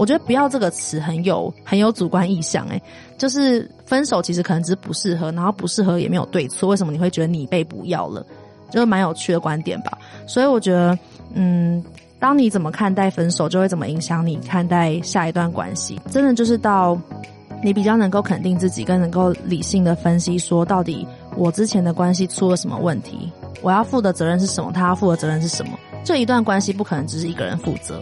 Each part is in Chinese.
我觉得“不要”这个词很有很有主观意向，诶，就是分手其实可能只是不适合，然后不适合也没有对错，为什么你会觉得你被不要了？就是蛮有趣的观点吧。所以我觉得，嗯，当你怎么看待分手，就会怎么影响你看待下一段关系。真的就是到你比较能够肯定自己，更能够理性的分析，说到底我之前的关系出了什么问题，我要负的责任是什么，他要负的责任是什么。这一段关系不可能只是一个人负责，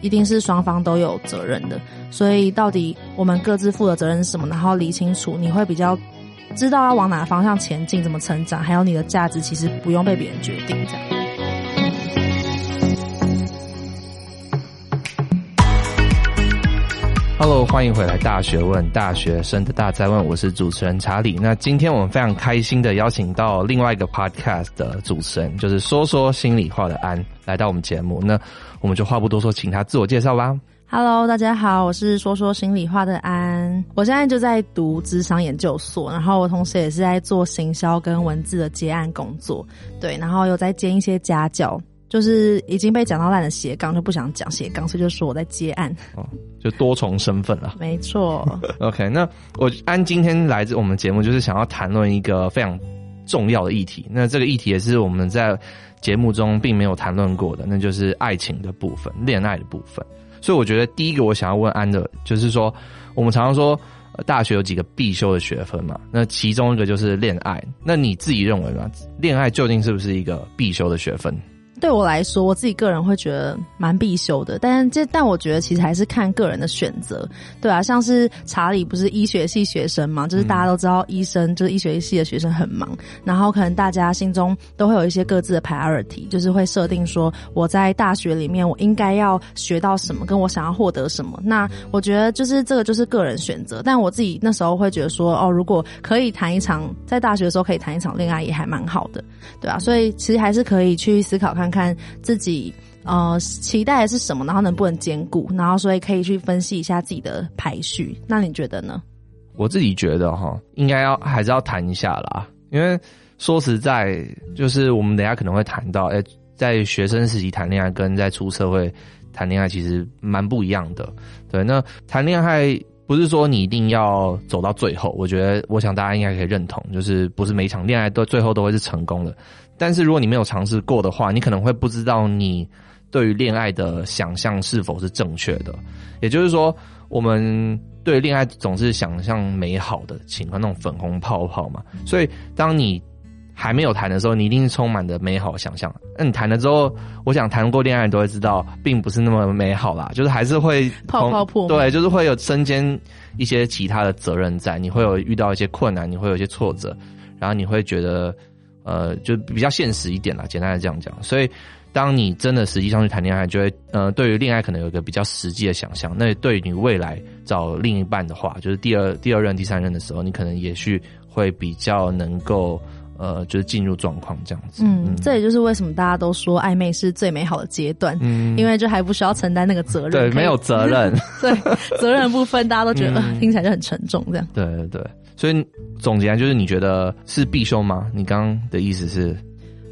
一定是双方都有责任的。所以，到底我们各自负的责任是什么？然后理清楚，你会比较知道要往哪个方向前进，怎么成长，还有你的价值其实不用被别人决定，这样。Hello，欢迎回来《大学问》，大学生的大哉问，我是主持人查理。那今天我们非常开心的邀请到另外一个 Podcast 的主持人，就是说说心里话的安，来到我们节目。那我们就话不多说，请他自我介绍吧。Hello，大家好，我是说说心里话的安，我现在就在读咨商研究所，然后我同时也是在做行销跟文字的接案工作，对，然后有在兼一些家教。就是已经被讲到烂的斜杠，就不想讲斜杠，所以就说我在接案，哦，就多重身份了。没错。OK，那我安今天来自我们节目，就是想要谈论一个非常重要的议题。那这个议题也是我们在节目中并没有谈论过的，那就是爱情的部分，恋爱的部分。所以我觉得第一个我想要问安的，就是说我们常常说大学有几个必修的学分嘛，那其中一个就是恋爱。那你自己认为呢？恋爱究竟是不是一个必修的学分？对我来说，我自己个人会觉得蛮必修的，但这但我觉得其实还是看个人的选择，对啊，像是查理不是医学系学生嘛，就是大家都知道医生、嗯、就是医学系的学生很忙，然后可能大家心中都会有一些各自的 priority，就是会设定说我在大学里面我应该要学到什么，跟我想要获得什么。那我觉得就是这个就是个人选择，但我自己那时候会觉得说，哦，如果可以谈一场在大学的时候可以谈一场恋爱也还蛮好的，对啊，所以其实还是可以去思考看。看自己呃期待的是什么，然后能不能兼顾，然后所以可以去分析一下自己的排序。那你觉得呢？我自己觉得哈，应该要还是要谈一下啦，因为说实在，就是我们等下可能会谈到，哎，在学生时期谈恋爱跟在出社会谈恋爱其实蛮不一样的。对，那谈恋爱不是说你一定要走到最后，我觉得我想大家应该可以认同，就是不是每一场恋爱都最后都会是成功的。但是如果你没有尝试过的话，你可能会不知道你对于恋爱的想象是否是正确的。也就是说，我们对恋爱总是想象美好的情况，那种粉红泡泡嘛。所以，当你还没有谈的时候，你一定是充满的美好想象。那你谈了之后，我想谈过恋爱，你都会知道，并不是那么美好啦，就是还是会泡泡破。对，就是会有身兼一些其他的责任在，你会有遇到一些困难，你会有一些挫折，然后你会觉得。呃，就比较现实一点啦，简单的这样讲。所以，当你真的实际上去谈恋爱，就会呃，对于恋爱可能有一个比较实际的想象。那对于你未来找另一半的话，就是第二、第二任、第三任的时候，你可能也许会比较能够呃，就是进入状况这样子。嗯，嗯，这也就是为什么大家都说暧昧是最美好的阶段，嗯，因为就还不需要承担那个责任。对，没有责任。对，责任的部分大家都觉得、嗯、听起来就很沉重，这样。对对对。所以总结就是，你觉得是必修吗？你刚刚的意思是？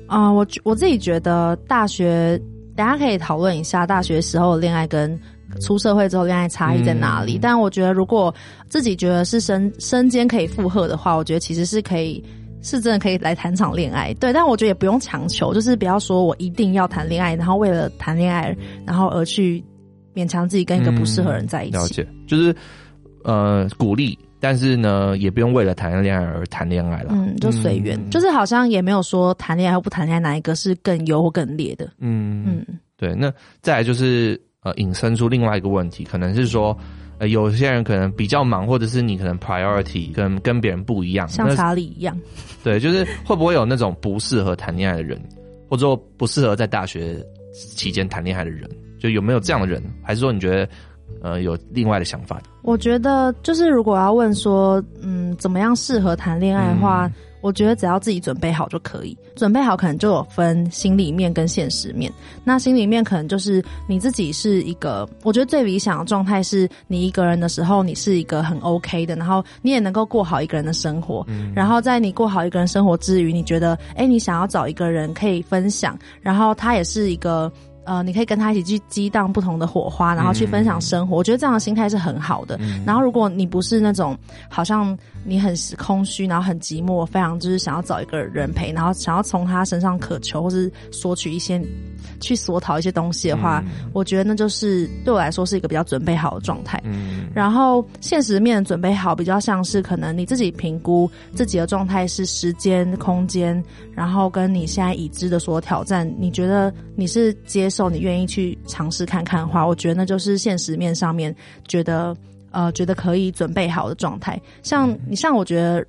啊、呃，我我自己觉得大学，大家可以讨论一下大学时候的恋爱跟出社会之后恋爱差异在哪里。嗯、但我觉得，如果自己觉得是身身兼可以负荷的话，我觉得其实是可以，是真的可以来谈场恋爱。对，但我觉得也不用强求，就是不要说我一定要谈恋爱，然后为了谈恋爱，然后而去勉强自己跟一个不适合人在一起。嗯、了解，就是呃鼓励。但是呢，也不用为了谈恋爱而谈恋爱了。嗯，就随缘，嗯，就是好像也没有说谈恋爱或不谈恋爱哪一个是更优或更劣的。嗯嗯，对。那再来就是呃，引申出另外一个问题，可能是说，呃，有些人可能比较忙，或者是你可能 priority 跟跟别人不一样，像查理一样。对，就是会不会有那种不适合谈恋爱的人，或者说不适合在大学期间谈恋爱的人，就有没有这样的人？还是说你觉得？呃，有另外的想法。我觉得就是如果要问说，嗯，怎么样适合谈恋爱的话，嗯，我觉得只要自己准备好就可以。准备好可能就有分心里面跟现实面。那心里面可能就是你自己是一个，我觉得最理想的状态是你一个人的时候，你是一个很 OK 的，然后你也能够过好一个人的生活。嗯，然后在你过好一个人生活之余，你觉得，哎，你想要找一个人可以分享，然后他也是一个。呃，你可以跟他一起去激荡不同的火花，然后去分享生活。嗯、我觉得这样的心态是很好的。嗯、然后，如果你不是那种好像你很空虚，然后很寂寞，非常就是想要找一个人陪，然后想要从他身上渴求或是索取一些。去索讨一些东西的话，嗯、我觉得那就是对我来说是一个比较准备好的状态。嗯，然后现实面准备好，比较像是可能你自己评估自己的状态是时间、空间，然后跟你现在已知的所有挑战，你觉得你是接受，你愿意去尝试看看的话，我觉得那就是现实面上面觉得呃觉得可以准备好的状态。像你像我觉得。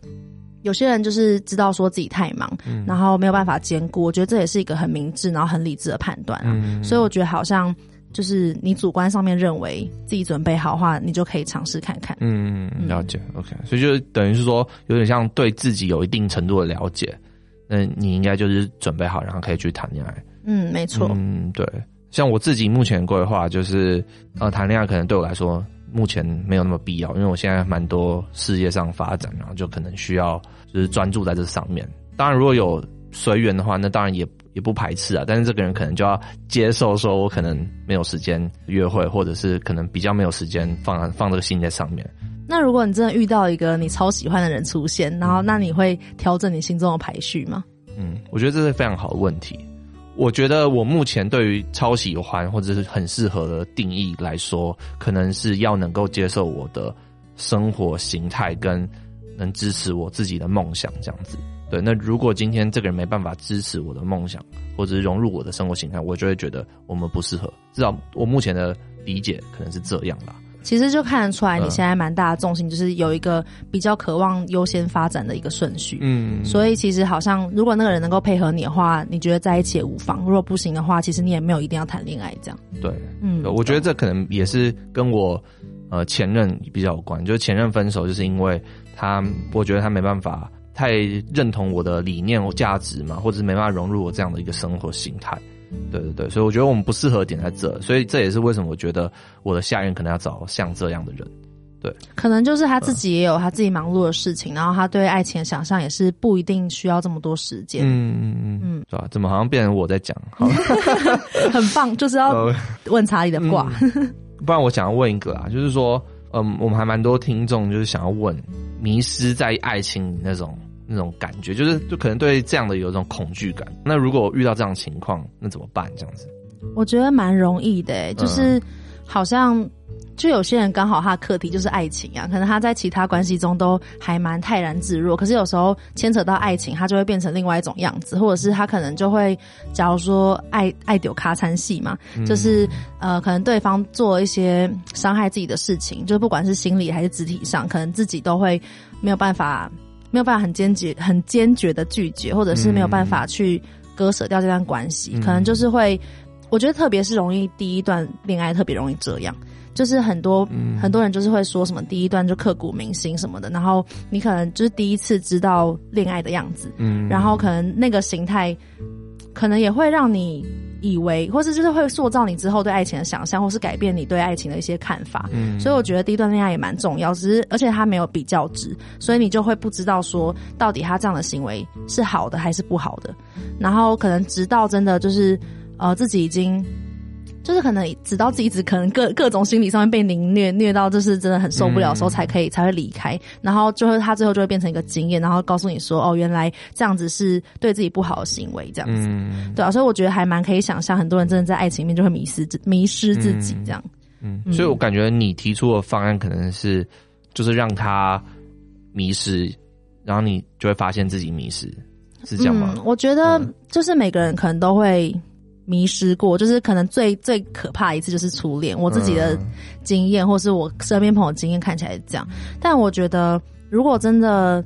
有些人就是知道说自己太忙，嗯、然后没有办法兼顾。我觉得这也是一个很明智，然后很理智的判断啊。嗯、所以我觉得好像就是你主观上面认为自己准备好的话，你就可以尝试看看。嗯，了解。嗯、OK，所以就等于是说，有点像对自己有一定程度的了解，那你应该就是准备好，然后可以去谈恋爱。嗯，没错。嗯，对。像我自己目前规划就是，呃，谈恋爱可能对我来说。目前没有那么必要，因为我现在蛮多事业上发展，然后就可能需要就是专注在这上面。当然，如果有随缘的话，那当然也也不排斥啊。但是这个人可能就要接受，说我可能没有时间约会，或者是可能比较没有时间放放这个心在上面。那如果你真的遇到一个你超喜欢的人出现，然后那你会调整你心中的排序吗？嗯，我觉得这是非常好的问题。我觉得我目前对于超喜欢或者是很适合的定义来说，可能是要能够接受我的生活形态，跟能支持我自己的梦想这样子。对，那如果今天这个人没办法支持我的梦想，或者是融入我的生活形态，我就会觉得我们不适合。至少我目前的理解可能是这样啦。其实就看得出来，你现在蛮大的重心就是有一个比较渴望优先发展的一个顺序。嗯，所以其实好像如果那个人能够配合你的话，你觉得在一起也无妨；如果不行的话，其实你也没有一定要谈恋爱这样。对，嗯，我觉得这可能也是跟我呃前任比较有关，就是前任分手就是因为他，我觉得他没办法太认同我的理念或价值嘛，或者是没办法融入我这样的一个生活形态。对对对，所以我觉得我们不适合点在这，所以这也是为什么我觉得我的下任可能要找像这样的人。对，可能就是他自己也有他自己忙碌的事情，嗯、然后他对爱情的想象也是不一定需要这么多时间。嗯嗯嗯嗯，是吧？怎么好像变成我在讲？好 很棒，就是要问查理的卦、嗯。不然我想要问一个啊，就是说，嗯，我们还蛮多听众就是想要问，迷失在爱情那种。那种感觉，就是就可能对这样的有一种恐惧感。那如果遇到这样的情况，那怎么办？这样子，我觉得蛮容易的、欸，就是好像就有些人刚好他的课题就是爱情啊，可能他在其他关系中都还蛮泰然自若，可是有时候牵扯到爱情，他就会变成另外一种样子，或者是他可能就会，假如说爱爱丢咖餐戏嘛，就是呃，可能对方做一些伤害自己的事情，就不管是心理还是肢体上，可能自己都会没有办法。没有办法很坚决、很坚决的拒绝，或者是没有办法去割舍掉这段关系，嗯、可能就是会，我觉得特别是容易第一段恋爱特别容易这样，就是很多、嗯、很多人就是会说什么第一段就刻骨铭心什么的，然后你可能就是第一次知道恋爱的样子，嗯，然后可能那个形态，可能也会让你。以为，或是就是会塑造你之后对爱情的想象，或是改变你对爱情的一些看法。嗯，所以我觉得第一段恋爱也蛮重要，只是而且他没有比较值，所以你就会不知道说到底他这样的行为是好的还是不好的。然后可能直到真的就是呃自己已经。就是可能直到自己一直可能各各种心理上面被凌虐虐到，就是真的很受不了的时候，才可以、嗯、才会离开。然后就会他最后就会变成一个经验，然后告诉你说：“哦，原来这样子是对自己不好的行为。”这样子，嗯、对啊。所以我觉得还蛮可以想象，很多人真的在爱情里面就会迷失迷失自己这样。嗯，嗯，所以我感觉你提出的方案可能是就是让他迷失，然后你就会发现自己迷失，是这样吗？嗯、我觉得就是每个人可能都会。迷失过，就是可能最最可怕一次就是初恋。我自己的经验，或是我身边朋友经验看起来是这样。但我觉得，如果真的，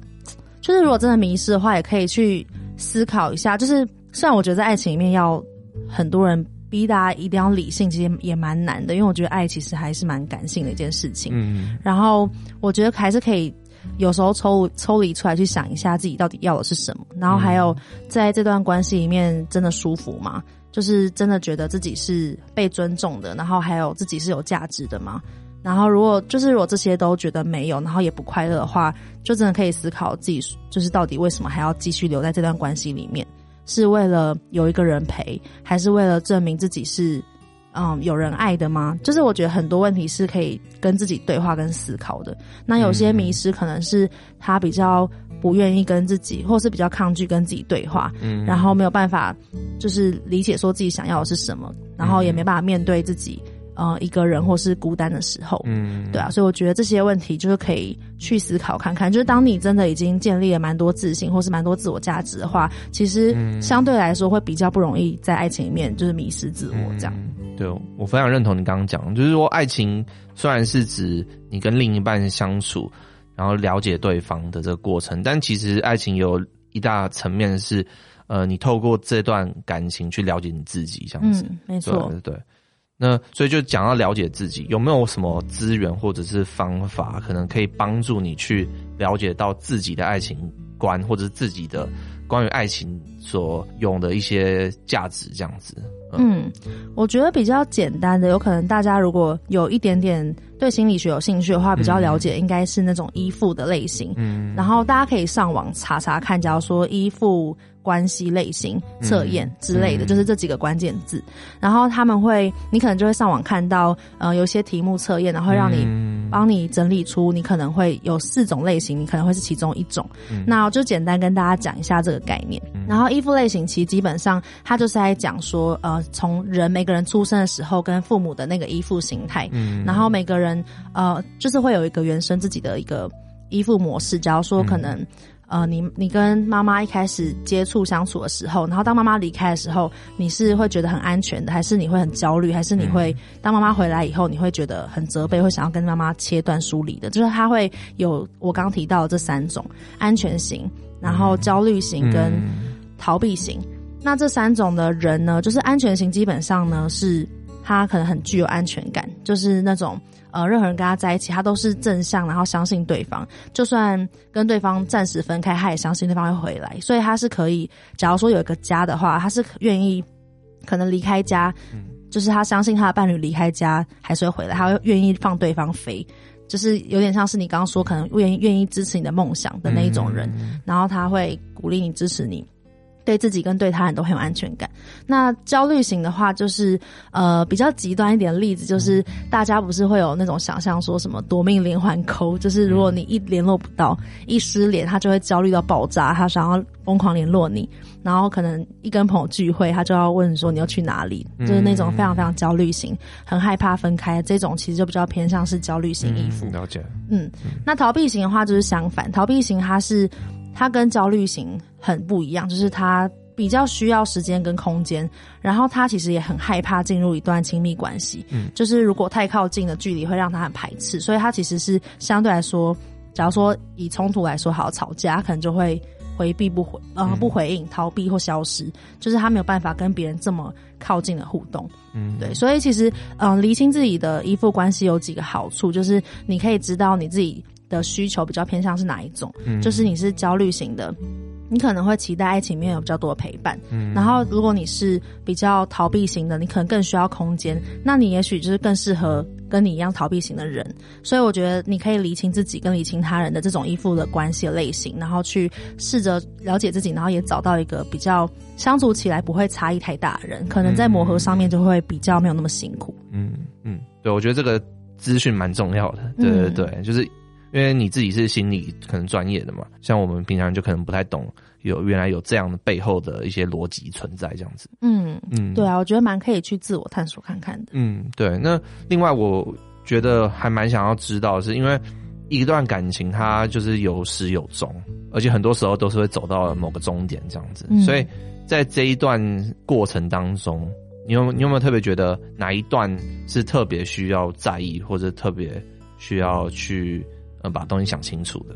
就是如果真的迷失的话，也可以去思考一下。就是虽然我觉得在爱情里面要很多人逼大家一定要理性，其实也蛮难的，因为我觉得爱其实还是蛮感性的一件事情。嗯。然后我觉得还是可以有时候抽抽离出来去想一下自己到底要的是什么，然后还有在这段关系里面真的舒服吗？就是真的觉得自己是被尊重的，然后还有自己是有价值的吗？然后如果就是如果这些都觉得没有，然后也不快乐的话，就真的可以思考自己就是到底为什么还要继续留在这段关系里面。是为了有一个人陪，还是为了证明自己是嗯有人爱的吗？就是我觉得很多问题是可以跟自己对话跟思考的。那有些迷失可能是他比较不愿意跟自己，或是比较抗拒跟自己对话，嗯，然后没有办法就是理解说自己想要的是什么，然后也没办法面对自己。呃，一个人或是孤单的时候，嗯，对啊，所以我觉得这些问题就是可以去思考看看。就是当你真的已经建立了蛮多自信，或是蛮多自我价值的话，其实相对来说会比较不容易在爱情里面就是迷失自我这样。嗯、对，我非常认同你刚刚讲，就是说爱情虽然是指你跟另一半相处，然后了解对方的这个过程，但其实爱情有一大层面是，呃，你透过这段感情去了解你自己，这样子，嗯、没错，对，对。那所以就讲到了解自己，有没有什么资源或者是方法，可能可以帮助你去了解到自己的爱情观，或者是自己的关于爱情所用的一些价值，这样子。嗯，我觉得比较简单的，有可能大家如果有一点点对心理学有兴趣的话，比较了解应该是那种依附的类型。嗯，然后大家可以上网查查看，假如说依附。关系类型测验之类的，就是这几个关键字。然后他们会，你可能就会上网看到，呃，有些题目测验，然后会让你帮你整理出你可能会有四种类型，你可能会是其中一种。嗯、那我就简单跟大家讲一下这个概念。嗯、然后依附类型其实基本上，它就是在讲说，呃，从人每个人出生的时候跟父母的那个依附形态，嗯，然后每个人呃，就是会有一个原生自己的一个依附模式。假如说可能。嗯呃，你你跟妈妈一开始接触相处的时候，然后当妈妈离开的时候，你是会觉得很安全的，还是你会很焦虑，还是你会当妈妈回来以后，你会觉得很责备，会想要跟妈妈切断疏离的？就是他会有我刚提到的这三种安全型，然后焦虑型跟逃避型。那这三种的人呢，就是安全型，基本上呢是他可能很具有安全感，就是那种。呃，任何人跟他在一起，他都是正向，然后相信对方，就算跟对方暂时分开，他也相信对方会回来，所以他是可以，假如说有一个家的话，他是愿意可能离开家，嗯，就是他相信他的伴侣离开家还是会回来，他会愿意放对方飞，就是有点像是你刚刚说，可能愿意愿意支持你的梦想的那一种人，嗯，然后他会鼓励你，支持你。对自己跟对他人都很有安全感。那焦虑型的话，就是呃比较极端一点的例子，就是大家不是会有那种想象说什么夺命连环扣，就是如果你一联络不到，一失联，他就会焦虑到爆炸，他想要疯狂联络你，然后可能一跟朋友聚会，他就要问说你要去哪里，就是那种非常非常焦虑型，很害怕分开，这种其实就比较偏向是焦虑型依附。了解。嗯，那逃避型的话就是相反，逃避型它是。他跟焦虑型很不一样，就是他比较需要时间跟空间，然后他其实也很害怕进入一段亲密关系，嗯，就是如果太靠近的距离会让他很排斥，所以他其实是相对来说，假如说以冲突来说，好吵架，他可能就会回避不回，呃，不回应，逃避或消失，就是他没有办法跟别人这么靠近的互动，嗯，对，所以其实，嗯、呃，厘清自己的依附关系有几个好处，就是你可以知道你自己。的需求比较偏向是哪一种？嗯，就是你是焦虑型的，你可能会期待爱情里面有比较多的陪伴。嗯，然后如果你是比较逃避型的，你可能更需要空间，那你也许就是更适合跟你一样逃避型的人。所以我觉得你可以理清自己跟理清他人的这种依附的关系的类型，然后去试着了解自己，然后也找到一个比较相处起来不会差异太大的人，可能在磨合上面就会比较没有那么辛苦。嗯嗯，对，我觉得这个资讯蛮重要的。对对对，嗯，就是。因为你自己是心理可能专业的嘛，像我们平常就可能不太懂，有原来有这样的背后的一些逻辑存在这样子。嗯嗯，对啊，我觉得蛮可以去自我探索看看的。嗯，对。那另外我觉得还蛮想要知道的是，因为一段感情它就是有始有终，而且很多时候都是会走到某个终点这样子。嗯，所以在这一段过程当中，你有你有没有特别觉得哪一段是特别需要在意，或者特别需要去？呃，把东西想清楚的，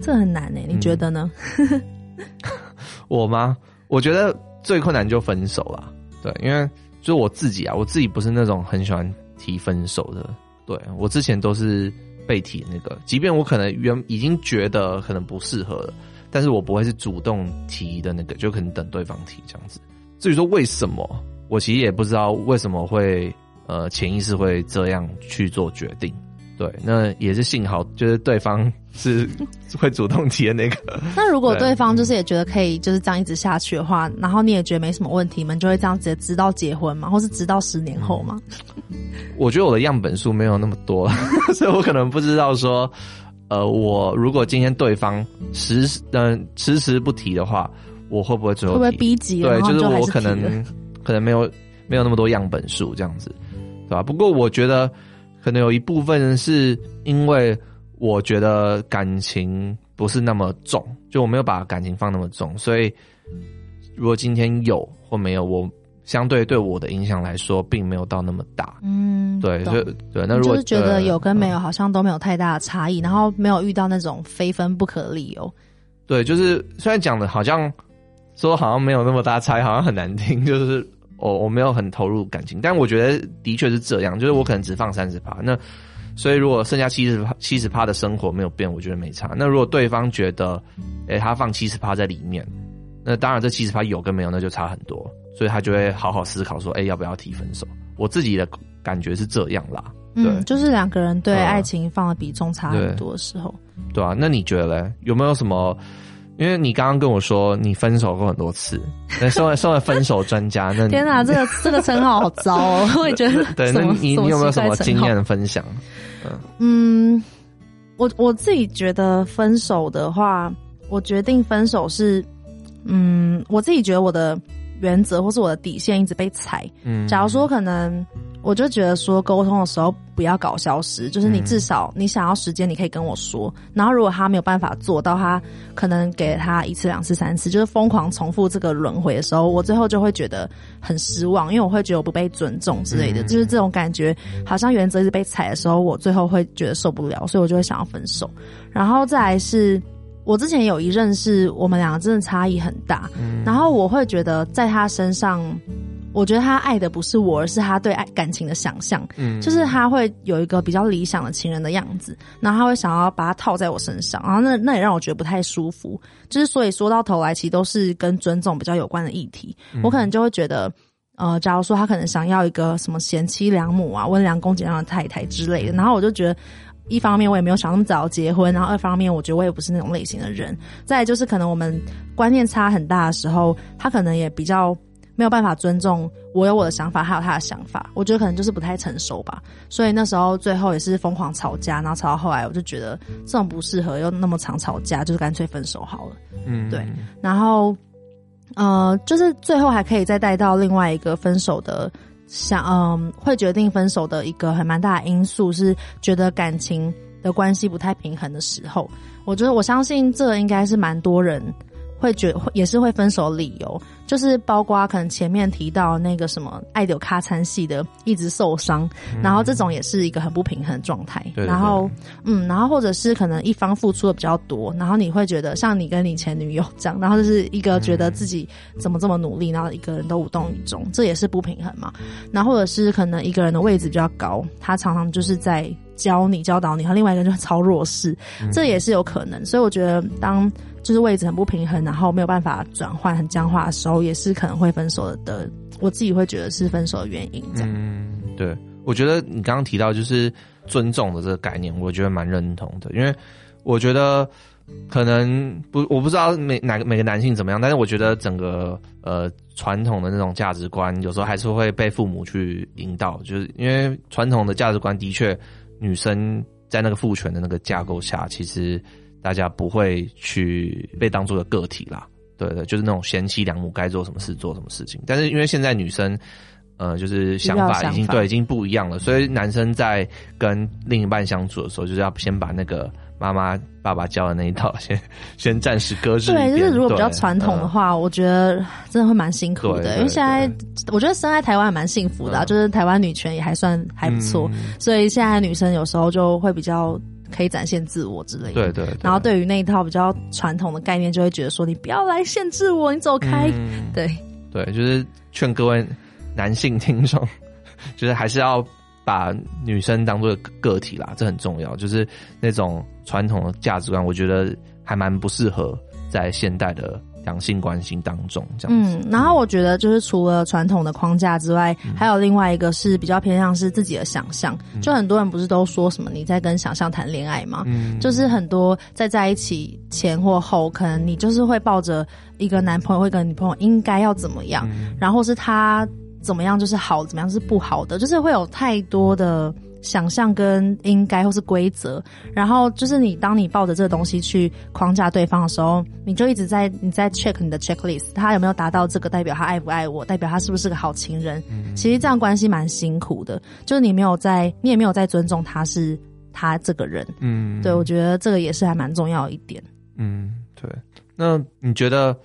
这很难诶，你觉得呢？嗯、我吗？我觉得最困难就分手啦。对，因为就我自己啊，我自己不是那种很喜欢提分手的。对，我之前都是被提那个，即便我可能原已经觉得可能不适合了，但是我不会是主动提的那个，就可能等对方提这样子。至于说为什么，我其实也不知道为什么会呃潜意识会这样去做决定。对，那也是幸好，就是对方是 会主动提的那个。那如果对方就是也觉得可以就是这样一直下去的话，然后你也觉得没什么问题，你们就会这样直接直到结婚吗？或是直到十年后吗？我觉得我的样本数没有那么多，所以我可能不知道说，呃，我如果今天对方迟嗯迟迟不提的话，我会不会最后会不会逼急？对，就是我可能可能没有没有那么多样本数这样子，对吧？不过我觉得可能有一部分是因为我觉得感情不是那么重，就我没有把感情放那么重，所以如果今天有或没有，我相对对我的影响来说，并没有到那么大。嗯，对，就对。那如果就是觉得有跟没有好像都没有太大的差异，嗯，然后没有遇到那种非分不可的理由。对，就是虽然讲的好像。说好像没有那么大差异，好像很难听。就是我我没有很投入感情，但我觉得的确是这样。就是我可能只放三十趴，那所以如果剩下七十趴七十趴的生活没有变，我觉得没差。那如果对方觉得，诶、欸、他放七十趴在里面，那当然这七十趴有跟没有那就差很多，所以他就会好好思考说，诶、欸、要不要提分手？我自己的感觉是这样啦。对，嗯、就是两个人对爱情放的比重差很多的时候。对，对啊，那你觉得嘞？有没有什么？因为你刚刚跟我说你分手过很多次，那 身为身为分手专家，那天哪，这个这个称号好糟哦！我也觉得。对，那你你有没有什么经验分享？嗯嗯，我我自己觉得分手的话，我决定分手是，嗯，我自己觉得我的原则或是我的底线一直被踩。嗯，假如说可能。我就觉得说，沟通的时候不要搞消失，就是你至少你想要时间，你可以跟我说。然后如果他没有办法做到，他可能给他一次、两次、三次，就是疯狂重复这个轮回的时候，我最后就会觉得很失望，因为我会觉得我不被尊重之类的，就是这种感觉，好像原则一直被踩的时候，我最后会觉得受不了，所以我就会想要分手。然后再来是，我之前有一任是我们两个真的差异很大，然后我会觉得在他身上。我觉得他爱的不是我，而是他对爱感情的想象。嗯，就是他会有一个比较理想的情人的样子，然后他会想要把它套在我身上，然后那那也让我觉得不太舒服。就是所以说到头来，其实都是跟尊重比较有关的议题。嗯，我可能就会觉得，呃，假如说他可能想要一个什么贤妻良母啊、温良恭俭让的太太之类的，然后我就觉得，一方面我也没有想那么早结婚，然后二方面我觉得我也不是那种类型的人。再来就是可能我们观念差很大的时候，他可能也比较。没有办法尊重我有我的想法，还有他的想法，我觉得可能就是不太成熟吧。所以那时候最后也是疯狂吵架，然后吵到后来，我就觉得这种不适合，又那么常吵架，就是干脆分手好了。嗯，对。然后，呃，就是最后还可以再带到另外一个分手的想，嗯、会决定分手的一个很蛮大的因素是觉得感情的关系不太平衡的时候。我觉得我相信这应该是蛮多人。会觉会也是会分手理由，就是包括可能前面提到那个什么爱柳卡餐系的一直受伤，嗯，然后这种也是一个很不平衡的状态。对对对，然后嗯，然后或者是可能一方付出的比较多，然后你会觉得像你跟你前女友这样，然后就是一个觉得自己怎么这么努力，然后一个人都无动于衷，这也是不平衡嘛。然后或者是可能一个人的位置比较高，他常常就是在教你教导你，和另外一个人就会超弱势，这也是有可能。所以我觉得当。就是位置很不平衡，然后没有办法转换，很僵化的时候，也是可能会分手的。我自己会觉得是分手的原因。这样，嗯，对，我觉得你刚刚提到就是尊重的这个概念，我觉得蛮认同的。因为我觉得可能不，我不知道每哪个每个男性怎么样，但是我觉得整个呃传统的那种价值观，有时候还是会被父母去引导，就是因为传统的价值观的确，女生在那个父权的那个架构下，其实。大家不会去被当做个个体啦，对对，就是那种贤妻良母该做什么事做什么事情。但是因为现在女生，呃，就是想法已经对已经不一样了，所以男生在跟另一半相处的时候，就是要先把那个妈妈爸爸教的那一套 先先暂时搁置。对，就是如果比较传统的话，我觉得真的会蛮辛苦的。因为现在我觉得生在台湾还蛮幸福的啊，就是台湾女权也还算还不错，嗯，所以现在女生有时候就会比较。可以展现自我之类的，对对，对。然后对于那一套比较传统的概念，就会觉得说你不要来限制我，你走开。嗯、对对，就是劝各位男性听众，就是还是要把女生当做个体啦，这很重要。就是那种传统的价值观，我觉得还蛮不适合在现代的两性关系当中这样子。嗯，然后我觉得就是除了传统的框架之外，嗯、还有另外一个是比较偏向是自己的想象。嗯、就很多人不是都说什么你在跟想象谈恋爱吗？嗯，就是很多在在一起前或后，可能你就是会抱着一个男朋友或一个女朋友应该要怎么样，嗯、然后是他怎么样就是好，怎么样是不好的，就是会有太多的。想象跟应该或是规则，然后就是你当你抱着这个东西去框架对方的时候，你就一直在你在 check 你的 checklist，他有没有达到这个，代表他爱不爱我，代表他是不是个好情人。嗯、其实这样关系蛮辛苦的，就是你没有在，你也没有在尊重他是他这个人。嗯，对，我觉得这个也是还蛮重要的一点。嗯，对。那你觉得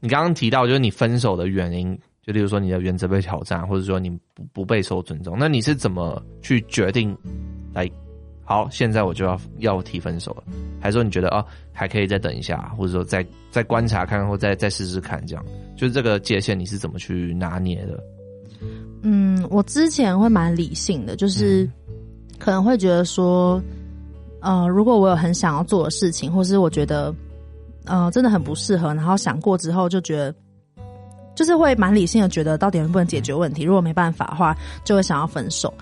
你刚刚提到就是你分手的原因？就例如说你的原则被挑战，或者说你不不被受尊重，那你是怎么去决定来？好，现在我就要要提分手了，还是说你觉得哦还可以再等一下，或者说再再观察看看，或再再试试看，这样就是这个界限你是怎么去拿捏的？嗯，我之前会蛮理性的，就是可能会觉得说，呃，如果我有很想要做的事情，或是我觉得呃真的很不适合，然后想过之后就觉得。就是会蛮理性的，觉得到底能不能解决问题。如果没办法的话，就会想要分手。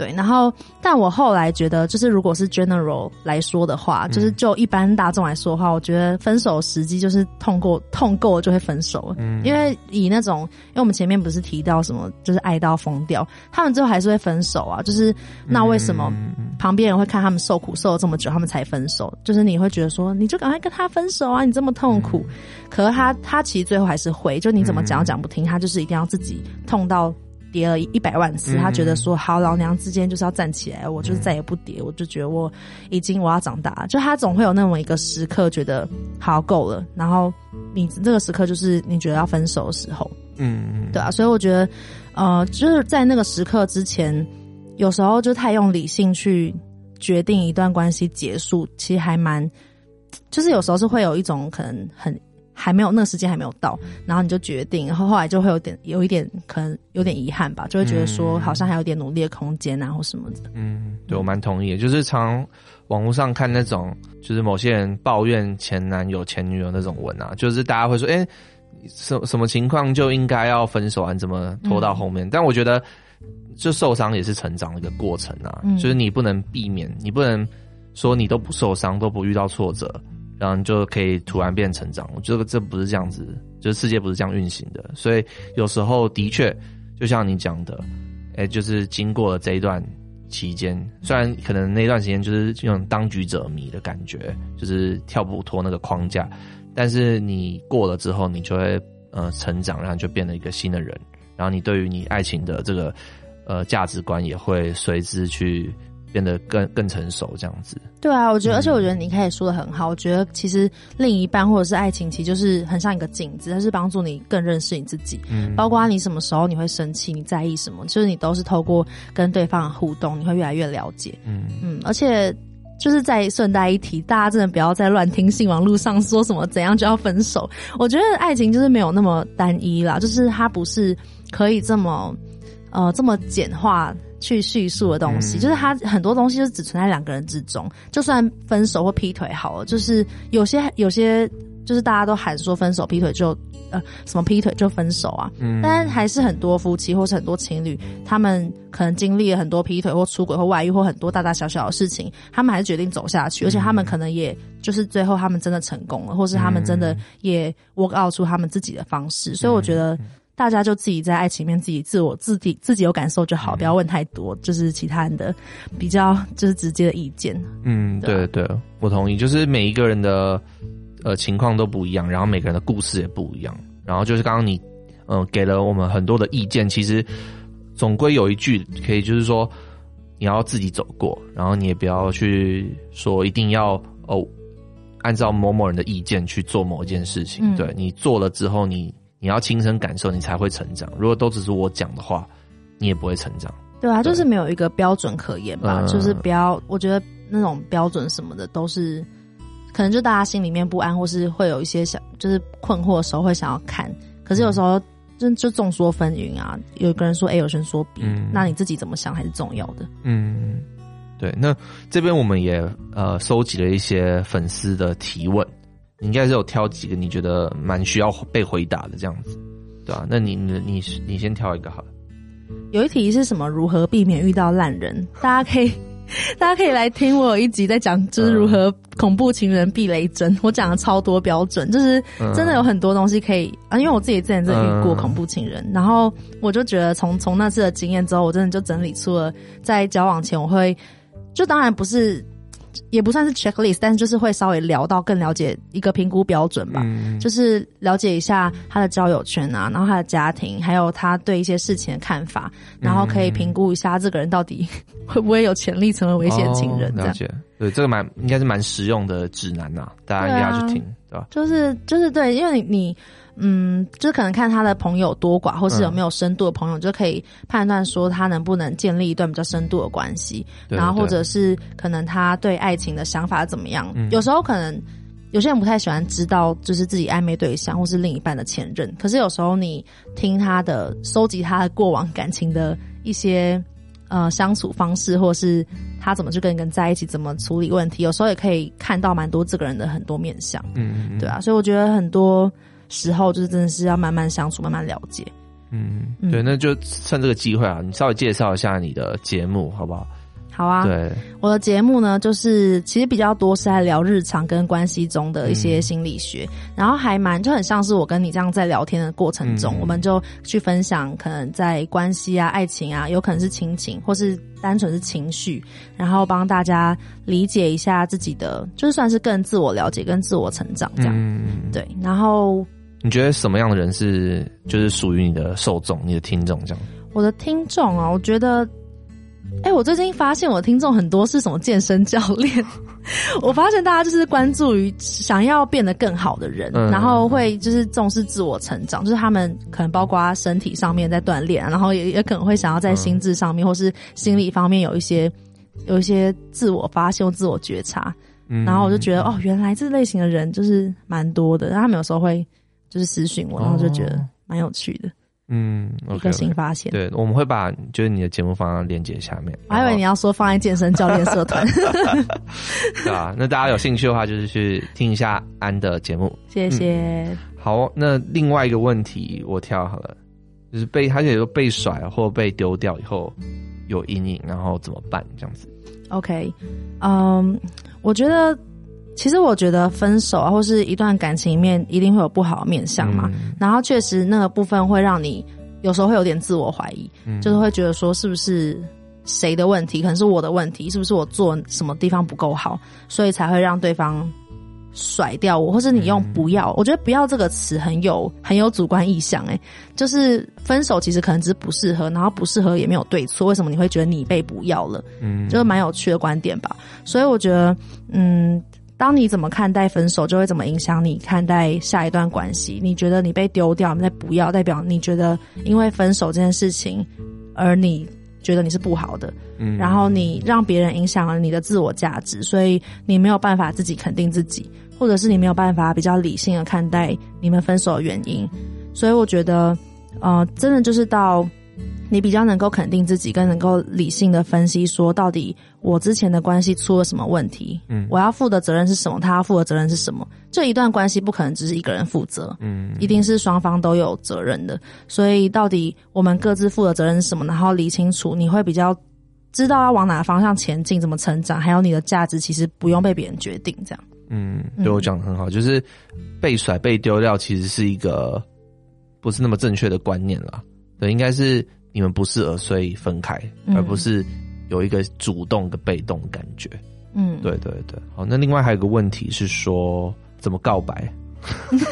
对，然后，但我后来觉得，就是如果是 general 来说的话，嗯、就是就一般大众来说的话，我觉得分手时机就是痛过痛够了就会分手。嗯，因为以那种，因为我们前面不是提到什么，就是爱到疯掉，他们最后还是会分手啊。就是那为什么旁边人会看他们受苦受了这么久，他们才分手？就是你会觉得说，你就赶快跟他分手啊，你这么痛苦。嗯、可是他他其实最后还是会，就你怎么讲都讲不听，他就是一定要自己痛到。跌了一百万次，他觉得说好，老娘之间就是要站起来，我就是再也不跌，我就觉得我已经我要长大，就他总会有那么一个时刻，觉得好够了，然后你这个时刻就是你觉得要分手的时候，嗯，对啊，所以我觉得，呃，就是在那个时刻之前，有时候就太用理性去决定一段关系结束，其实还蛮，就是有时候是会有一种可能很。还没有那个时间还没有到，然后你就决定，然后后来就会有点有一点可能有点遗憾吧，就会觉得说好像还有点努力的空间啊或什么的。嗯，对，我蛮同意的，就是常网络上看那种，就是某些人抱怨前男友前女友那种文啊，就是大家会说，哎、欸，什什么情况就应该要分手啊？怎么拖到后面？嗯、但我觉得，就受伤也是成长的一个过程啊，嗯、就是你不能避免，你不能说你都不受伤，都不遇到挫折。然后就可以突然变成长，我觉得这不是这样子，就是世界不是这样运行的。所以有时候的确，就像你讲的，哎，就是经过了这一段期间，虽然可能那段时间就是这种当局者迷的感觉，就是跳不脱那个框架，但是你过了之后，你就会呃成长，然后就变了一个新的人，然后你对于你爱情的这个呃价值观也会随之去。变得更更成熟这样子，对啊，我觉得，嗯、而且我觉得你开始说的很好。我觉得其实另一半或者是爱情，其实就是很像一个镜子，它是帮助你更认识你自己。嗯，包括你什么时候你会生气，你在意什么，就是你都是透过跟对方的互动，你会越来越了解。嗯嗯，而且就是在顺带一提，大家真的不要再乱听信网络上说什么怎样就要分手。我觉得爱情就是没有那么单一啦，就是它不是可以这么呃这么简化。去叙述的东西，嗯、就是他很多东西就只存在两个人之中。就算分手或劈腿好了，就是有些有些，就是大家都喊说分手劈腿就呃什么劈腿就分手啊。嗯。但还是很多夫妻或是很多情侣，他们可能经历了很多劈腿或出轨或外遇或很多大大小小的事情，他们还是决定走下去，而且他们可能也就是最后他们真的成功了，或是他们真的也 work out 出他们自己的方式。所以我觉得。大家就自己在爱情里面自己自我自己自己有感受就好，不要问太多，就是其他人的比较就是直接的意见。嗯，对对，我同意。就是每一个人的呃情况都不一样，然后每个人的故事也不一样。然后就是刚刚你嗯、呃、给了我们很多的意见，其实总归有一句可以就是说你要自己走过，然后你也不要去说一定要哦按照某某人的意见去做某一件事情。嗯、对，你做了之后你。你要亲身感受，你才会成长。如果都只是我讲的话，你也不会成长。对啊，对就是没有一个标准可言吧。嗯、就是不要，我觉得那种标准什么的，都是可能就大家心里面不安，或是会有一些想，就是困惑的时候会想要看。可是有时候就就众说纷纭啊，有个人说 A，有人说 B，、嗯、那你自己怎么想还是重要的。嗯，对。那这边我们也呃收集了一些粉丝的提问。你应该是有挑几个你觉得蛮需要被回答的这样子，对吧、啊？那你你你你先挑一个好了。有一题是什么？如何避免遇到烂人？大家可以。大家可以来听我有一集在讲，就是如何恐怖情人避雷针。我讲了超多标准，就是真的有很多东西可以啊。因为我自己之前真的遇过恐怖情人，然后我就觉得从从那次的经验之后，我真的就整理出了在交往前我会，就当然不是。也不算是 checklist，但是就是会稍微聊到更了解一个评估标准吧，嗯、就是了解一下他的交友圈啊，然后他的家庭，还有他对一些事情的看法，然后可以评估一下这个人到底 会不会有潜力成为危险情人。这样、哦、了解，对，这个蛮应该是蛮实用的指南呐、啊，大家一定要去听，对吧？就是就是对，因为你你。嗯，就是可能看他的朋友多寡，或是有没有深度的朋友，嗯、就可以判断说他能不能建立一段比较深度的关系。然后或者是可能他对爱情的想法怎么样？嗯、有时候可能有些人不太喜欢知道，就是自己暧昧对象或是另一半的前任。可是有时候你听他的，收集他的过往感情的一些呃相处方式，或是他怎么去跟人在一起，怎么处理问题，有时候也可以看到蛮多这个人的很多面相。嗯，嗯，对啊，所以我觉得很多。时候就是真的是要慢慢相处，慢慢了解。嗯，对，那就趁这个机会啊，你稍微介绍一下你的节目好不好？好啊。对，我的节目呢，就是其实比较多是在聊日常跟关系中的一些心理学，嗯、然后还蛮就很像是我跟你这样在聊天的过程中，嗯、我们就去分享可能在关系啊、爱情啊，有可能是亲情，或是单纯是情绪，然后帮大家理解一下自己的，就是算是更自我了解跟自我成长这样。嗯，对，然后。你觉得什么样的人是就是属于你的受众、你的听众这样？我的听众啊，我觉得，哎、欸，我最近发现我的听众很多是什么健身教练。我发现大家就是关注于想要变得更好的人，嗯、然后会就是重视自我成长，就是他们可能包括身体上面在锻炼，然后也也可能会想要在心智上面、嗯、或是心理方面有一些有一些自我发现、自我觉察。嗯，然后我就觉得哦，原来这类型的人就是蛮多的，然后他们有时候会。就是私讯我，然后就觉得蛮有趣的，嗯，一个新发现。对，我们会把就是你的节目放在链接下面。我还以为你要说放在健身教练社团。对啊，那大家有兴趣的话，就是去听一下安的节目。谢谢。嗯、好，那另外一个问题我挑好了，就是被他就说被甩或被丢掉以后有阴影，然后怎么办？这样子。OK，嗯、um，我觉得。其实我觉得分手啊，或是一段感情里面，一定会有不好的面相嘛。嗯、然后确实那个部分会让你有时候会有点自我怀疑，嗯、就是会觉得说是不是谁的问题，可能是我的问题，是不是我做什么地方不够好，所以才会让对方甩掉我，或是你用不要？嗯、我觉得不要这个词很有很有主观意向，诶，就是分手其实可能只是不适合，然后不适合也没有对错，为什么你会觉得你被不要了？嗯，就是蛮有趣的观点吧。所以我觉得，嗯。当你怎么看待分手，就会怎么影响你看待下一段关系。你觉得你被丢掉，你再不要，代表你觉得因为分手这件事情，而你觉得你是不好的。嗯，然后你让别人影响了你的自我价值，所以你没有办法自己肯定自己，或者是你没有办法比较理性的看待你们分手的原因。所以我觉得，呃，真的就是到。你比较能够肯定自己，更能够理性的分析，说到底我之前的关系出了什么问题？嗯，我要负的责任是什么？他要负的责任是什么？这一段关系不可能只是一个人负责，嗯，一定是双方都有责任的。所以到底我们各自负的责任是什么？然后理清楚，你会比较知道要往哪个方向前进，怎么成长，还有你的价值其实不用被别人决定。这样，嗯，对我讲的很好，就是被甩、被丢掉，其实是一个不是那么正确的观念啦。对，应该是。你们不适合，所以分开，嗯、而不是有一个主动跟被动的感觉。嗯，对对对。好，那另外还有一个问题是说，怎么告白？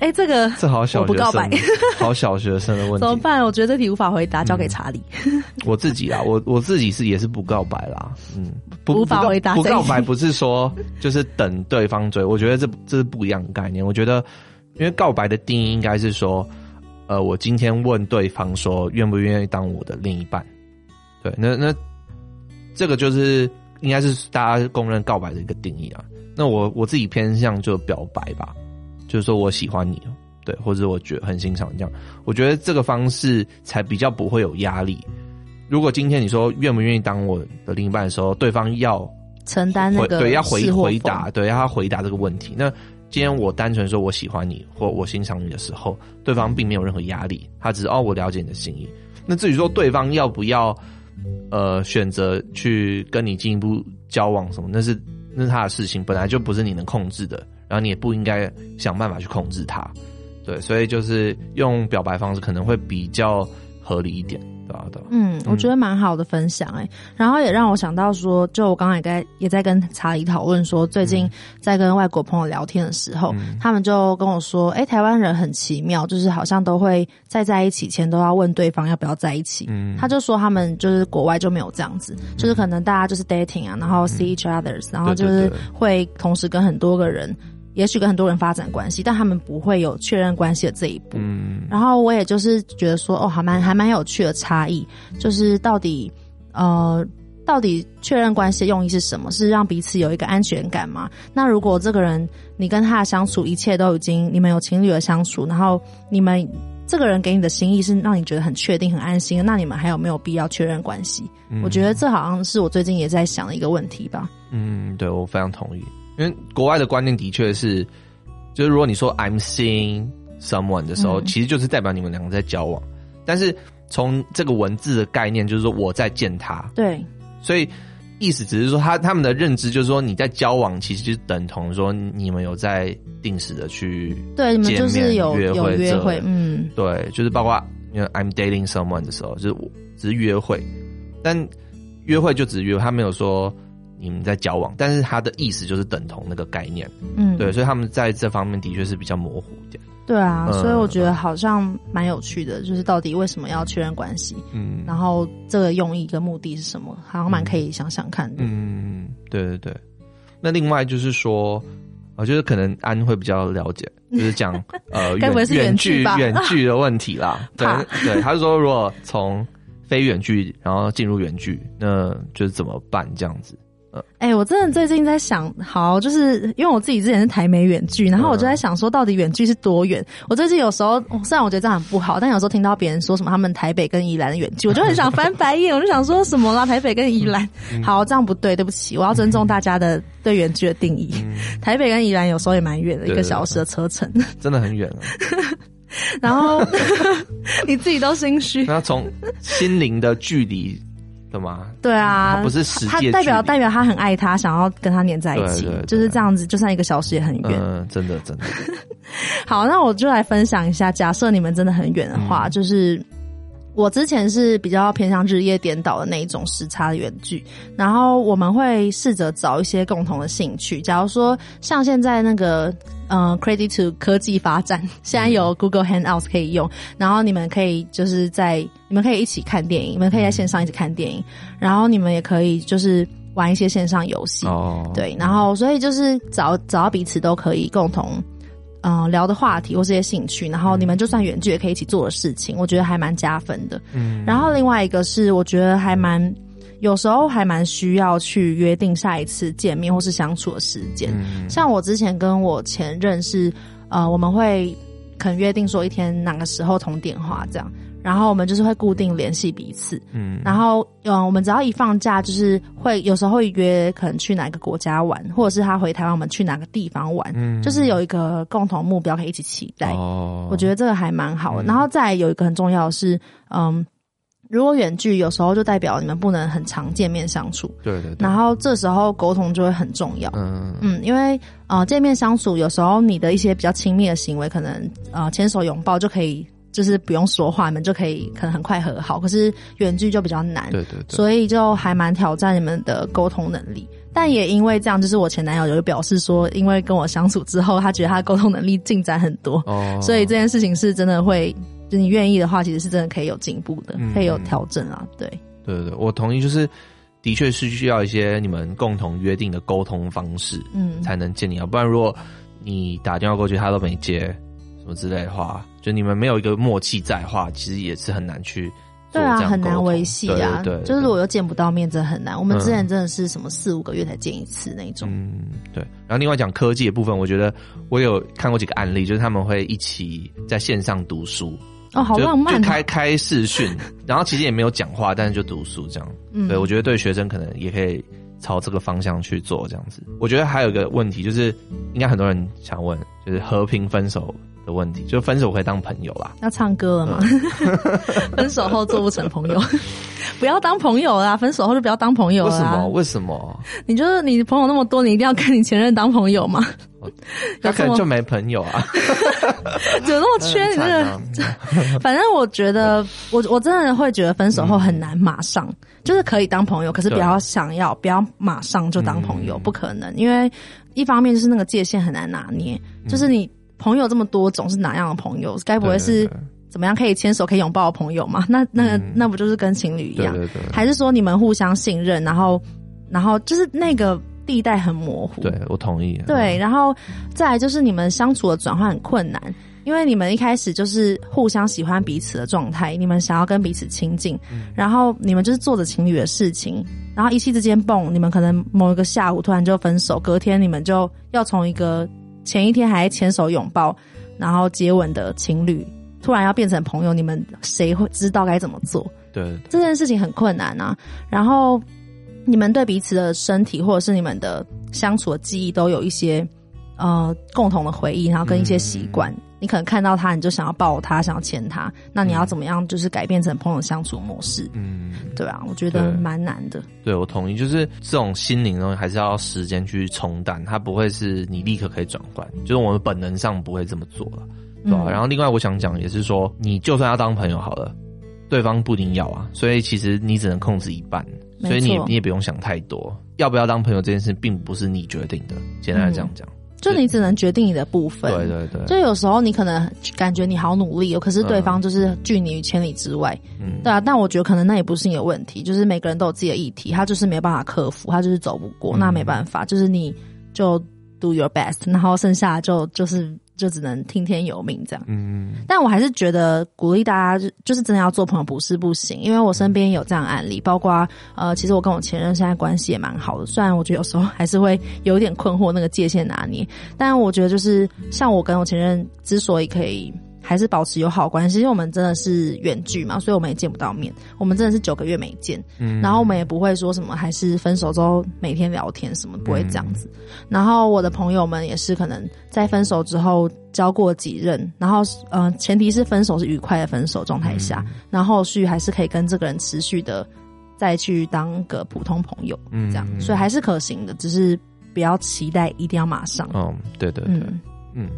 哎、欸，这个这好小学生，不告白，好小学生的问题。怎么办？我觉得这题无法回答，交给查理。嗯、我自己啊，我我自己是也是不告白啦。嗯，不无法回答。不告白不是说就是等对方追，我觉得这这是不一样的概念。我觉得，因为告白的定义应该是说。呃，我今天问对方说，愿不愿意当我的另一半？对，那那这个就是应该是大家公认告白的一个定义啊。那我我自己偏向就表白吧，就是说我喜欢你，对，或者我觉得很欣赏这样。我觉得这个方式才比较不会有压力。如果今天你说愿不愿意当我的另一半的时候，对方要承担那个对要回回答，对要他回答这个问题，那今天我单纯说我喜欢你或我欣赏你的时候，对方并没有任何压力，他只是哦，我了解你的心意。那至于说对方要不要呃选择去跟你进一步交往什么，那是那是他的事情，本来就不是你能控制的，然后你也不应该想办法去控制他。对，所以就是用表白方式可能会比较合理一点。对啊，对啊，嗯，我觉得蛮好的分享哎、欸，然后也让我想到说，就我刚刚也在也在跟查理讨论说，最近在跟外国朋友聊天的时候，嗯、他们就跟我说，哎、欸，台湾人很奇妙，就是好像都会在在一起前都要问对方要不要在一起。嗯，他就说他们就是国外就没有这样子，嗯、就是可能大家就是 dating 啊，然后 see each others，、嗯、然后就是会同时跟很多个人。也许跟很多人发展关系，但他们不会有确认关系的这一步。嗯，然后我也就是觉得说，哦，还蛮还蛮有趣的差异，就是到底呃，到底确认关系的用意是什么？是让彼此有一个安全感吗？那如果这个人你跟他的相处一切都已经你们有情侣的相处，然后你们这个人给你的心意是让你觉得很确定、很安心，那你们还有没有必要确认关系？嗯，我觉得这好像是我最近也在想的一个问题吧。嗯，对，我非常同意。因为国外的观念的确是，就是如果你说 I'm seeing someone 的时候，嗯、其实就是代表你们两个在交往。但是从这个文字的概念，就是说我在见他。对。所以意思只是说，他他们的认知就是说，你在交往，其实就是等同说你们有在定时的去对，你们就是有约会约会。嗯，对，就是包括因为 I'm dating someone 的时候，就是我只是约会，但约会就只是约会，他没有说。你们在交往，但是他的意思就是等同那个概念，嗯，对，所以他们在这方面的确是比较模糊一点。对啊，所以我觉得好像蛮有趣的，就是到底为什么要确认关系？嗯，然后这个用意跟目的是什么？好像蛮可以想想看的。嗯，对对对。那另外就是说，我觉得可能安会比较了解，就是讲呃远远距远距的问题啦。对对，他是说如果从非远距然后进入远距，那就是怎么办这样子？哎、欸，我真的最近在想，好，就是因为我自己之前是台美远距，然后我就在想说，到底远距是多远？我最近有时候虽然我觉得这样很不好，但有时候听到别人说什么他们台北跟宜兰的远距，我就很想翻白眼，我就想说什么啦？台北跟宜兰，好，这样不对，对不起，我要尊重大家的对远距的定义。台北跟宜兰有时候也蛮远的，一个小时的车程，真的很远啊。然后 你自己都心虚，那从心灵的距离。吗？对啊，不是他代表代表他很爱他，想要跟他黏在一起，就是这样子，就算一个小时也很远。嗯，真的真的。好，那我就来分享一下，假设你们真的很远的话，嗯、就是我之前是比较偏向日夜颠倒的那一种时差的远距，然后我们会试着找一些共同的兴趣，假如说像现在那个。嗯，credit to 科技发展，现在有 Google Hangouts 可以用，然后你们可以就是在你们可以一起看电影，你们可以在线上一起看电影，然后你们也可以就是玩一些线上游戏，哦，对，然后所以就是找找到彼此都可以共同嗯聊的话题或这些兴趣，然后你们就算远距也可以一起做的事情，我觉得还蛮加分的。嗯，然后另外一个是我觉得还蛮。有时候还蛮需要去约定下一次见面或是相处的时间。嗯、像我之前跟我前任是，呃，我们会可能约定说一天哪个时候通电话这样，然后我们就是会固定联系彼此。嗯，然后嗯，我们只要一放假，就是会有时候会约可能去哪个国家玩，或者是他回台湾，我们去哪个地方玩，嗯，就是有一个共同目标可以一起期待。哦，我觉得这个还蛮好的。嗯、然后再有一个很重要的是，嗯。如果远距，有时候就代表你们不能很常见面相处。对对对。然后这时候沟通就会很重要。嗯嗯，因为呃见面相处，有时候你的一些比较亲密的行为，可能呃牵手拥抱就可以，就是不用说话，你们就可以可能很快和好。可是远距就比较难。对对对。所以就还蛮挑战你们的沟通能力。但也因为这样，就是我前男友有表示说，因为跟我相处之后，他觉得他沟通能力进展很多。哦。所以这件事情是真的会。就你愿意的话，其实是真的可以有进步的，可以有调整啊。对，对对对，我同意，就是的确是需要一些你们共同约定的沟通方式，嗯，才能建立啊。不然如果你打电话过去，他都没接，什么之类的话，就你们没有一个默契在的话，其实也是很难去。对啊，很难维系啊。对，就是如果又见不到面，真的很难。我们之前真的是什么四五个月才见一次那种。嗯，对。然后另外讲科技的部分，我觉得我有看过几个案例，就是他们会一起在线上读书。哦，好浪漫！就开开视讯，然后其实也没有讲话，但是就读书这样。嗯，对，我觉得对学生可能也可以朝这个方向去做，这样子。我觉得还有一个问题就是，应该很多人想问，就是和平分手的问题，就分手可以当朋友啦。要唱歌了吗？嗯、分手后做不成朋友，不要当朋友啦！分手后就不要当朋友了。为什么？为什么？你就是你朋友那么多，你一定要跟你前任当朋友吗？他可能就没朋友啊，有那么缺 你这个？反正我觉得，我我真的会觉得分手后很难马上、嗯、就是可以当朋友，可是不要想要不要马上就当朋友，嗯、不可能，因为一方面就是那个界限很难拿捏，嗯、就是你。朋友这么多种是哪样的朋友？该不会是怎么样可以牵手可以拥抱的朋友吗？那那、嗯、那不就是跟情侣一样？对对对，还是说你们互相信任，然后然后就是那个地带很模糊？对，我同意。对，然后再来就是你们相处的转换很困难，因为你们一开始就是互相喜欢彼此的状态，你们想要跟彼此亲近，嗯、然后你们就是做着情侣的事情，然后一夕之间蹦，你们可能某一个下午突然就分手，隔天你们就要从一个。前一天还牵手拥抱，然后接吻的情侣，突然要变成朋友，你们谁会知道该怎么做？对，这件事情很困难啊。然后你们对彼此的身体或者是你们的相处的记忆都有一些呃共同的回忆，然后跟一些习惯。嗯你可能看到他，你就想要抱他，想要牵他。那你要怎么样，就是改变成朋友相处模式？嗯，对啊，我觉得蛮难的。对，我同意，就是这种心灵的东西还是要时间去冲淡，它不会是你立刻可以转换。就是我们本能上不会这么做了，对吧？嗯，然后另外我想讲也是说，你就算要当朋友好了，对方不一定要啊，所以其实你只能控制一半，所以你你也不用想太多。要不要当朋友这件事，并不是你决定的。简单来这样讲。嗯就你只能决定你的部分，对对对。就有时候你可能感觉你好努力哦，可是对方就是拒你于千里之外，嗯，对啊。但我觉得可能那也不是你的问题，就是每个人都有自己的议题，他就是没办法克服，他就是走不过，那没办法，就是你就 do your best，然后剩下就就是。就只能听天由命这样，嗯，但我还是觉得鼓励大家，就就是真的要做朋友，不是不行，因为我身边有这样案例，包括呃，其实我跟我前任现在关系也蛮好的，虽然我觉得有时候还是会有点困惑那个界限拿捏，但我觉得就是像我跟我前任之所以可以。还是保持友好关系，因为我们真的是远距嘛，所以我们也见不到面。我们真的是九个月没见，嗯，然后我们也不会说什么，还是分手之后每天聊天什么，不会这样子。嗯、然后我的朋友们也是可能在分手之后交过几任，然后呃，前提是分手是愉快的分手状态下，嗯、然后后续还是可以跟这个人持续的再去当个普通朋友，嗯，这样，所以还是可行的，只是不要期待一定要马上。嗯，对对对，嗯。嗯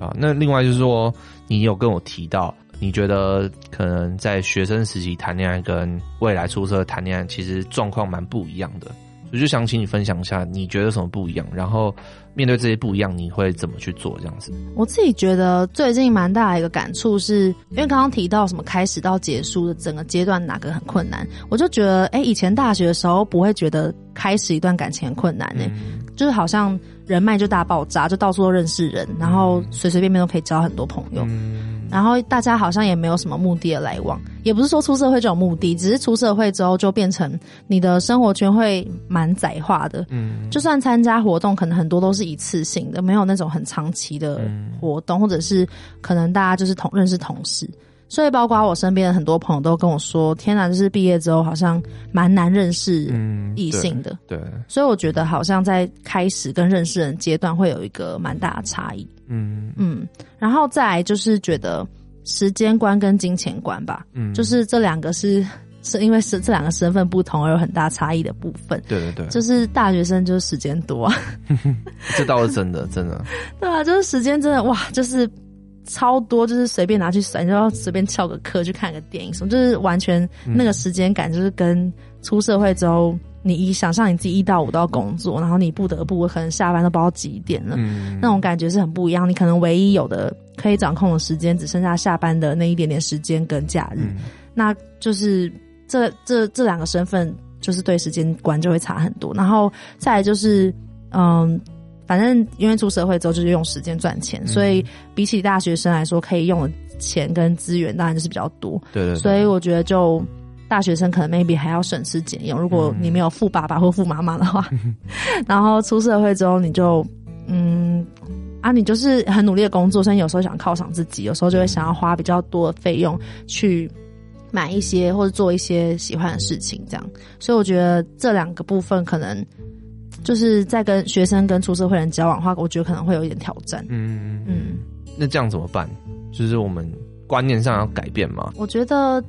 啊，那另外就是说，你有跟我提到，你觉得可能在学生时期谈恋爱跟未来出社会谈恋爱，其实状况蛮不一样的。所以就想请你分享一下，你觉得什么不一样？然后面对这些不一样，你会怎么去做？这样子，我自己觉得最近蛮大的一个感触是，因为刚刚提到什么开始到结束的整个阶段哪个很困难，我就觉得，哎，以前大学的时候不会觉得开始一段感情很困难呢，嗯、就是好像。人脉就大爆炸，就到处都认识人，然后随随便便都可以交很多朋友。嗯、然后大家好像也没有什么目的的来往，也不是说出社会就有目的，只是出社会之后就变成你的生活圈会蛮窄化的。嗯，就算参加活动，可能很多都是一次性的，没有那种很长期的活动，嗯、或者是可能大家就是同认识同事。所以，包括我身边的很多朋友都跟我说：“天哪，就是毕业之后好像蛮难认识异性的。嗯”对，所以我觉得好像在开始跟认识人阶段会有一个蛮大的差异。嗯嗯，然后再来就是觉得时间观跟金钱观吧。嗯，就是这两个是是因为是这两个身份不同而有很大差异的部分。对对对，就是大学生就是时间多啊，这倒是真的，真的。对啊，就是时间真的哇，就是。超多，就是随便拿去算，你就要随便翘个课去看个电影什么，就是完全那个时间感，就是跟出社会之后，你一想象你自己一到五都要工作，然后你不得不可能下班都不知道几点了，嗯、那种感觉是很不一样。你可能唯一有的可以掌控的时间，只剩下下班的那一点点时间跟假日，嗯、那就是这这这两个身份，就是对时间观就会差很多。然后再来就是，嗯。反正因为出社会之后就是用时间赚钱，嗯、所以比起大学生来说，可以用的钱跟资源当然就是比较多。对对，对。所以我觉得，就大学生可能 maybe 还要省吃俭用。如果你没有富爸爸或富妈妈的话，嗯、然后出社会之后，你就嗯啊，你就是很努力的工作，所以有时候想犒赏自己，有时候就会想要花比较多的费用去买一些或者做一些喜欢的事情，这样。所以我觉得这两个部分可能就是在跟学生跟出社会人交往的话，我觉得可能会有一点挑战。嗯嗯，那这样怎么办？就是我们观念上要改变吗？我觉得。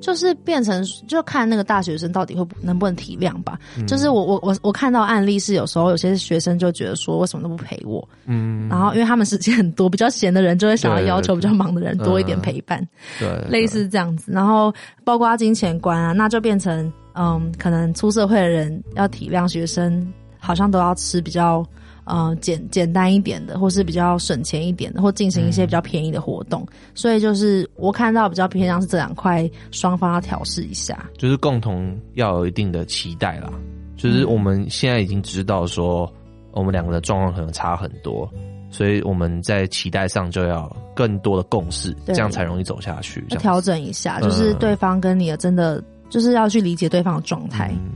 就是变成就看那个大学生到底会能不能体谅吧。嗯、就是我我我我看到案例是有时候有些学生就觉得说为什么都不陪我，嗯，然后因为他们时间很多，比较闲的人就会想要要求比较忙的人多一点陪伴，对，类似这样子。然后包括金钱观啊，那就变成嗯，可能出社会的人要体谅学生，好像都要吃比较。嗯，简简单一点的，或是比较省钱一点的，或进行一些比较便宜的活动。嗯、所以就是我看到比较偏向是这两块，双方要调试一下，就是共同要有一定的期待啦。就是我们现在已经知道说，我们两个的状况可能差很多，所以我们在期待上就要更多的共识，这样才容易走下去。要调整一下，就是对方跟你的真的就是要去理解对方的状态。嗯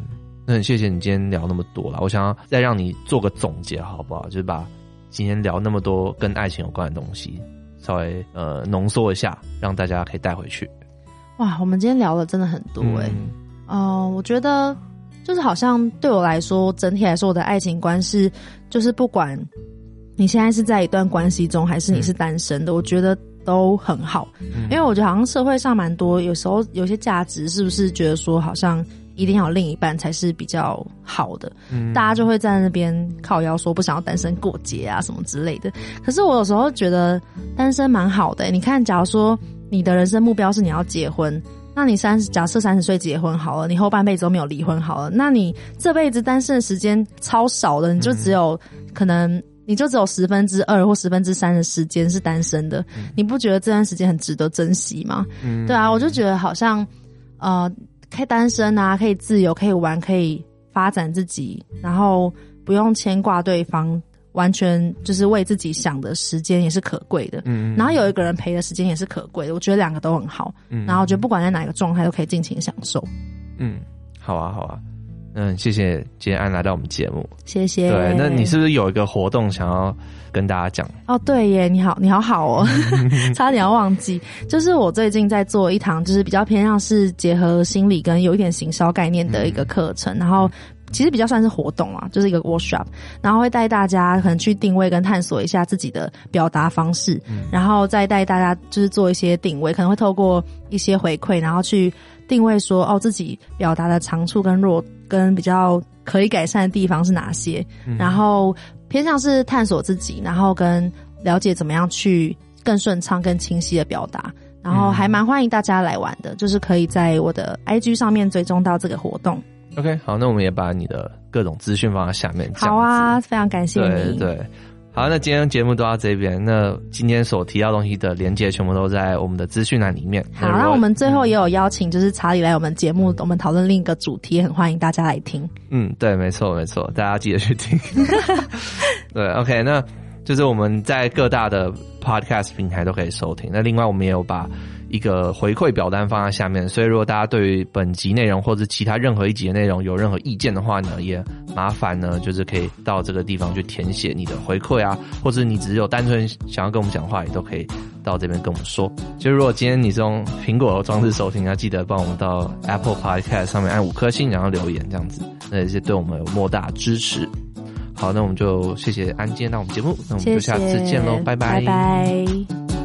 那很谢谢你今天聊那么多了，我想要再让你做个总结好不好？就是把今天聊那么多跟爱情有关的东西，稍微呃浓缩一下，让大家可以带回去。哇，我们今天聊了真的很多哎、欸。嗯、呃，我觉得就是好像对我来说，整体来说，我的爱情观是，就是不管你现在是在一段关系中，还是你是单身的，嗯、我觉得都很好。嗯、因为我觉得好像社会上蛮多，有时候有些价值是不是觉得说好像。一定要有另一半才是比较好的，嗯，大家就会在那边靠腰说不想要单身过节啊什么之类的。可是我有时候觉得单身蛮好的欸。你看，假如说你的人生目标是你要结婚，那你三十，假设三十岁结婚好了，你后半辈子都没有离婚好了，那你这辈子单身的时间超少的，你就只有可能你就只有十分之二或十分之三的时间是单身的。你不觉得这段时间很值得珍惜吗？嗯，对啊，我就觉得好像呃。可以单身啊，可以自由，可以玩，可以发展自己，然后不用牵挂对方，完全就是为自己想的时间也是可贵的。嗯，然后有一个人陪的时间也是可贵的。我觉得两个都很好。嗯，然后我觉得不管在哪一个状态都可以尽情享受。嗯，好啊，好啊。嗯，谢谢今天安来到我们节目，谢谢。对，那你是不是有一个活动想要跟大家讲？哦，对耶，你好，你好好哦，差点要忘记，就是我最近在做一堂，就是比较偏向是结合心理跟有一点行销概念的一个课程，嗯、然后其实比较算是活动啊，就是一个 workshop，然后会带大家可能去定位跟探索一下自己的表达方式，嗯、然后再带大家就是做一些定位，可能会透过一些回馈，然后去定位说哦自己表达的长处跟弱。跟比较可以改善的地方是哪些？嗯、然后偏向是探索自己，然后跟了解怎么样去更顺畅、更清晰的表达。然后还蛮欢迎大家来玩的，就是可以在我的 IG 上面追踪到这个活动。OK，好，那我们也把你的各种资讯放在下面。好啊，非常感谢你。对。对好，那今天节目都到这边。那今天所提到东西的连接全部都在我们的资讯栏里面。好，那我们最后也有邀请，就是查理来我们节目，我们讨论另一个主题，很欢迎大家来听。嗯，对，没错，没错，大家记得去听。对，OK，那就是我们在各大的 Podcast 平台都可以收听。那另外，我们也有把。一个回馈表单放在下面，所以如果大家对于本集内容或者其他任何一集的内容有任何意见的话呢，也麻烦呢，就是可以到这个地方去填写你的回馈啊，或者你只有单纯想要跟我们讲话，也都可以到这边跟我们说。就如果今天你是用苹果装置收听，要记得帮我们到 Apple Podcast 上面按五颗星，然后留言这样子，那也是对我们有莫大支持。好，那我们就谢谢安今天到我们节目，那我们就下次见喽。拜拜。